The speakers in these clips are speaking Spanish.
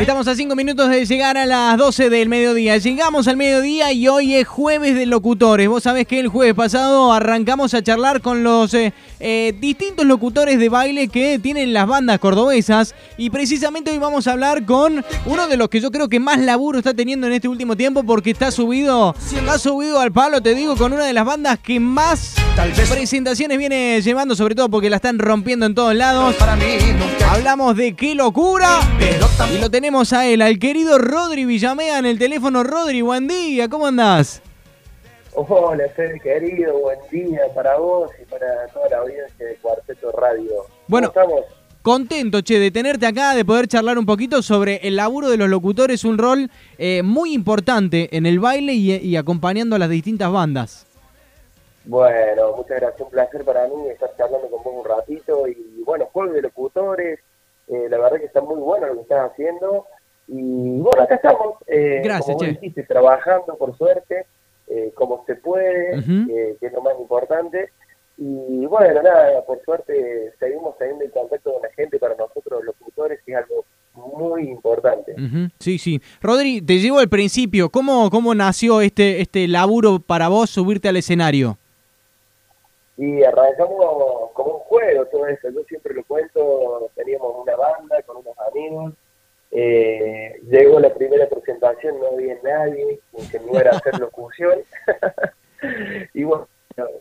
Estamos a 5 minutos de llegar a las 12 del mediodía. Llegamos al mediodía y hoy es jueves de locutores. Vos sabés que el jueves pasado arrancamos a charlar con los eh, eh, distintos locutores de baile que tienen las bandas cordobesas. Y precisamente hoy vamos a hablar con uno de los que yo creo que más laburo está teniendo en este último tiempo porque está subido, subido al palo, te digo, con una de las bandas que más presentaciones viene llevando, sobre todo porque la están rompiendo en todos lados. Hablamos de qué locura. Y lo tenemos a él, al querido Rodri Villamea en el teléfono. Rodri, buen día, ¿cómo andás? Hola, Fede, querido, buen día para vos y para toda la audiencia de Cuarteto Radio. Bueno, estamos? Contento, che, de tenerte acá, de poder charlar un poquito sobre el laburo de los locutores, un rol eh, muy importante en el baile y, acompañando a las distintas bandas. Bueno, muchas gracias, un placer para mí estar charlando con vos un ratito y bueno, juego de locutores, eh, la verdad que está muy bueno lo que estás haciendo. Y bueno, acá estamos, eh, Gracias, como dijiste, trabajando por suerte, eh, como se puede, que es lo más importante. Y bueno, nada, por suerte seguimos teniendo el contacto con la gente para nosotros los locutores, que es algo muy importante. Sí, sí. Rodri, te llevo al principio. ¿Cómo, cómo nació este, este laburo para vos subirte al escenario? Y arrancamos como un juego todo esto. Yo siempre lo cuento, teníamos una banda con unos amigos. Eh, llegó la presentación, no había nadie, que no era hacer locución. y bueno,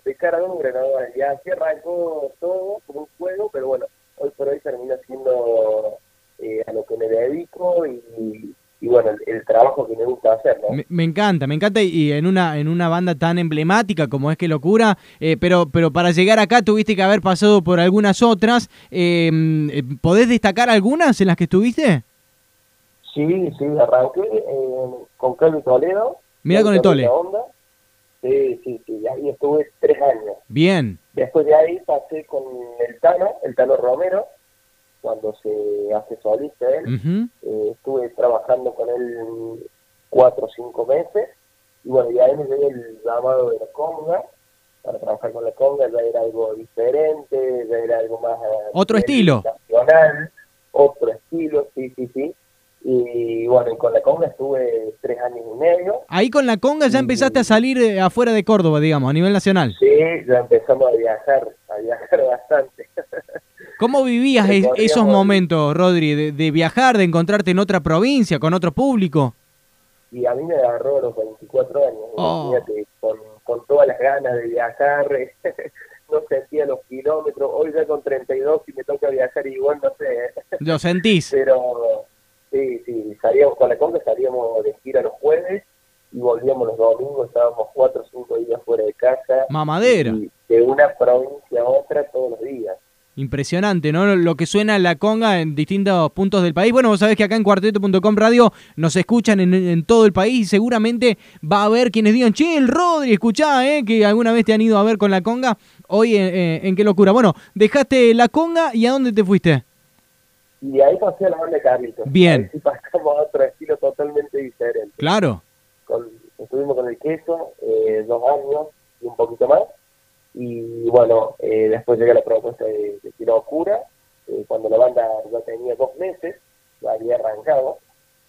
de cara dura, ¿no? Y así arrancó todo como un juego, pero bueno, hoy por hoy termina siendo eh, a lo que me dedico y, y bueno, el, trabajo que me gusta hacer, ¿no? Me, encanta, me encanta y en una en una banda tan emblemática como es que locura, eh, pero pero para llegar acá tuviste que haber pasado por algunas otras. Em, eh, ¿Podés destacar algunas en las que estuviste? Sí, sí, arranqué eh, con Carlos Toledo. Mira con el Tole. Sí, sí, sí, ahí estuve tres años. Bien. Después de ahí pasé con el Tano, el Tano Romero, cuando se hace solista él. Eh, estuve trabajando con él cuatro o cinco meses. Y bueno, ya ahí me dio el llamado de la conga. Para trabajar con la conga ya era algo diferente, ya era algo más... Eh, otro estilo. Otro estilo, sí, sí, sí. Y bueno, y con la conga estuve tres años y medio. Ahí con la conga ya empezaste a salir eh, afuera de Córdoba, digamos, a nivel nacional. Sí, ya empezamos a viajar, a viajar bastante. ¿Cómo vivías esos momentos, Rodri, de, viajar, de encontrarte en otra provincia, con otro público? Y a mí me agarró los 24 años, oh. con, todas las ganas de viajar, no sentía los kilómetros, hoy ya con 32 y me toca viajar igual, no sé. ¿Lo sentís? Pero sí, sí, salíamos con la conga, salíamos de gira los jueves y volvíamos los domingos, estábamos cuatro o cinco días fuera de casa. Mamadera. de una provincia a otra todos los días. Impresionante, ¿no? Lo que suena la conga en distintos puntos del país. Bueno, vos sabés que acá en cuarteto.com radio nos escuchan en, todo el país y seguramente va a haber quienes digan, che, el Rodri, escuchá, ¿eh? Que alguna vez te han ido a ver con la conga. Hoy, eh, eh, ¿en qué locura? Bueno, dejaste la conga y ¿a dónde te fuiste? Y ahí pasé a la banda de Carlitos. Bien. Ahí pasamos a otro estilo totalmente diferente. Claro. estuvimos con el queso eh, dos años y un poquito más y bueno, eh, después llega la propuesta de, de Tiro Oscura, eh, cuando la banda ya tenía dos meses, ya había arrancado.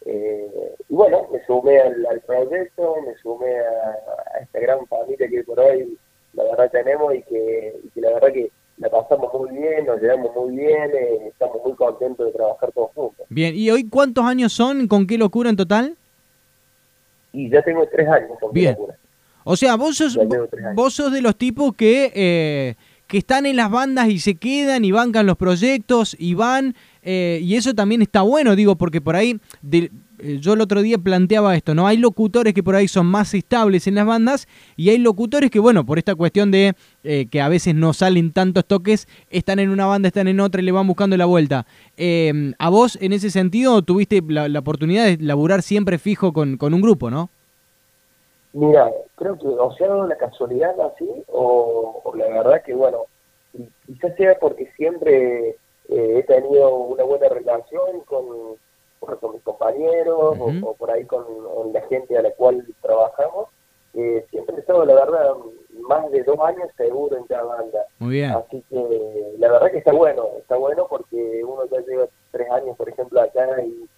Eh, y bueno, me sumé al, proyecto, me sumé a, esta gran familia que por hoy la verdad tenemos y que, la verdad que la pasamos muy bien, nos llevamos muy bien, estamos muy contentos de trabajar todos juntos. Bien, ¿y hoy cuántos años son? ¿Con qué locura en total? Y ya tengo tres años con bien. qué locura. O sea, vos sos, vos sos de los tipos que, eh, que están en las bandas y se quedan y bancan los proyectos y van, eh, y eso también está bueno, digo, porque por ahí, eh, yo el otro día planteaba esto, ¿no? Hay locutores que por ahí son más estables en las bandas y hay locutores que, bueno, por esta cuestión de que a veces no salen tantos toques, están en una banda, están en otra y le van buscando la vuelta. a vos, en ese sentido, tuviste la, oportunidad de laburar siempre fijo con, con un grupo, ¿no? Mira, creo que o sea la casualidad así, o, la verdad que, bueno, quizás sea porque siempre eh, he tenido una buena relación con, con mis compañeros o, por ahí con, la gente a la cual trabajamos. Eh, siempre he estado, la verdad, más de dos años seguro en cada banda. Muy bien. Así que la verdad que está bueno, está bueno porque uno ya lleva tres años, por ejemplo, acá y,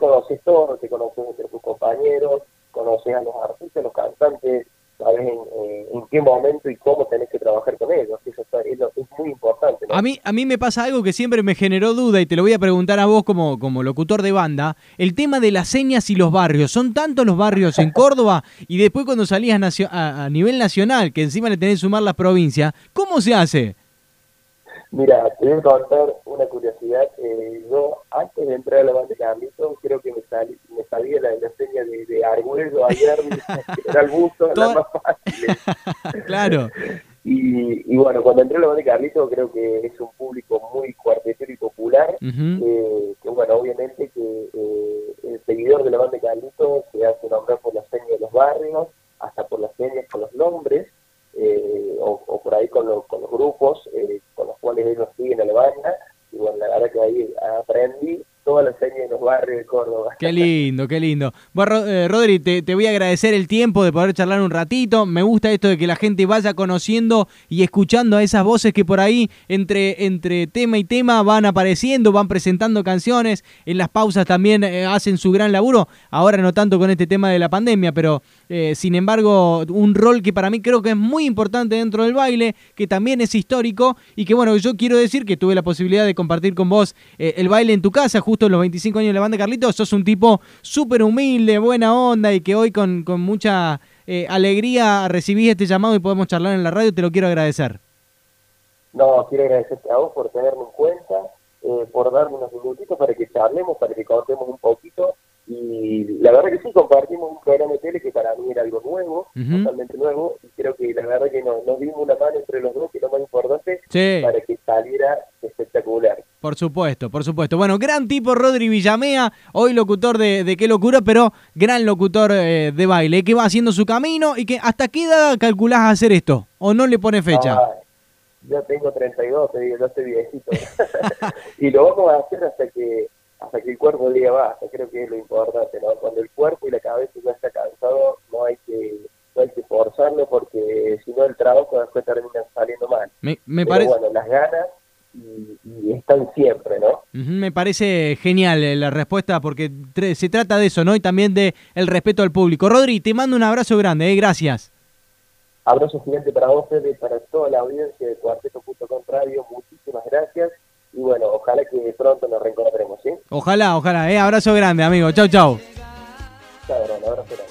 conoces todo, te conoces entre tus compañeros, conoces a los artistas, los cantantes, sabes en, qué momento y cómo tenés que trabajar con ellos. Eso es, muy importante. A, mí, a mí me pasa algo que siempre me generó duda y te lo voy a preguntar a vos como, como locutor de banda. El tema de las señas y los barrios. Son tantos los barrios en Córdoba y después cuando salías a, a nivel nacional, que encima le tenés que sumar las provincias, ¿cómo se hace? Mira, te voy a contar una curiosidad. Eh, yo, antes de entrar a la banda de Carlitos, creo que me, salí, me salía la, la seña de, de Argüello ayer, era el busto, la más fácil. claro. Y, y, bueno, cuando entré a la banda de Carlitos, creo que es un público muy cuartetero y popular. eh, que bueno, obviamente que eh, el seguidor de la banda de Carlitos se hace nombrar por la seña de los barrios, hasta por las señas con los nombres. Eh, o, o, por ahí con, lo, con los grupos, eh, cuales ellos siguen a la banda. Y bueno, la verdad que ahí aprendí todas las señas de los barrios de Córdoba. Qué lindo, qué lindo. Bueno, eh, Rodri, te, voy a agradecer el tiempo de poder charlar un ratito. Me gusta esto de que la gente vaya conociendo y escuchando a esas voces que por ahí, entre, entre tema y tema, van apareciendo, van presentando canciones. En las pausas también eh, hacen su gran laburo. Ahora no tanto con este tema de la pandemia, pero eh, sin embargo, un rol que para mí creo que es muy importante dentro del baile, que también es histórico y que bueno, yo quiero decir que tuve la posibilidad de compartir con vos eh, el baile en tu casa, justo los 25 años de la banda Carlitos, sos un tipo súper humilde, buena onda y que hoy con, mucha eh, alegría recibí este llamado y podemos charlar en la radio, te lo quiero agradecer. No, quiero agradecerte a vos por tenerme en cuenta, por darme unos minutitos para que charlemos, para que contemos un poquito y la verdad que sí, compartimos un programa de tele que para mí era algo nuevo, totalmente nuevo, y creo que la verdad que nos, dimos una mano entre los dos, que es lo más importante, para que saliera espectacular. Por supuesto, por supuesto. Bueno, gran tipo Rodri Villamea, hoy locutor de, de Qué Locura, pero gran locutor eh, de baile, que va haciendo su camino y que hasta qué edad calculás hacer esto, o no le pone fecha. Ah, yo tengo 32, te digo, yo estoy viejito. y lo vamos a hacer hasta que hasta que el cuerpo diga basta, creo que es lo importante, ¿no? Cuando el cuerpo y la cabeza ya está cansado, no hay que no hay que forzarlo porque si no el trabajo después termina saliendo mal. Me, me parece... bueno, las ganas y, están siempre, ¿no? me parece genial eh, la respuesta porque se trata de eso, ¿no? Y también de el respeto al público. Rodri, te mando un abrazo grande, ¿eh? Gracias. Abrazo gigante para vos, y para toda la audiencia de Cuarteto.com Radio. Muchísimas gracias y bueno, ojalá que pronto nos reencontremos, ¿sí? Ojalá, ojalá, ¿eh? Abrazo grande, amigo. Chau, chau. Chau, abrazo grande.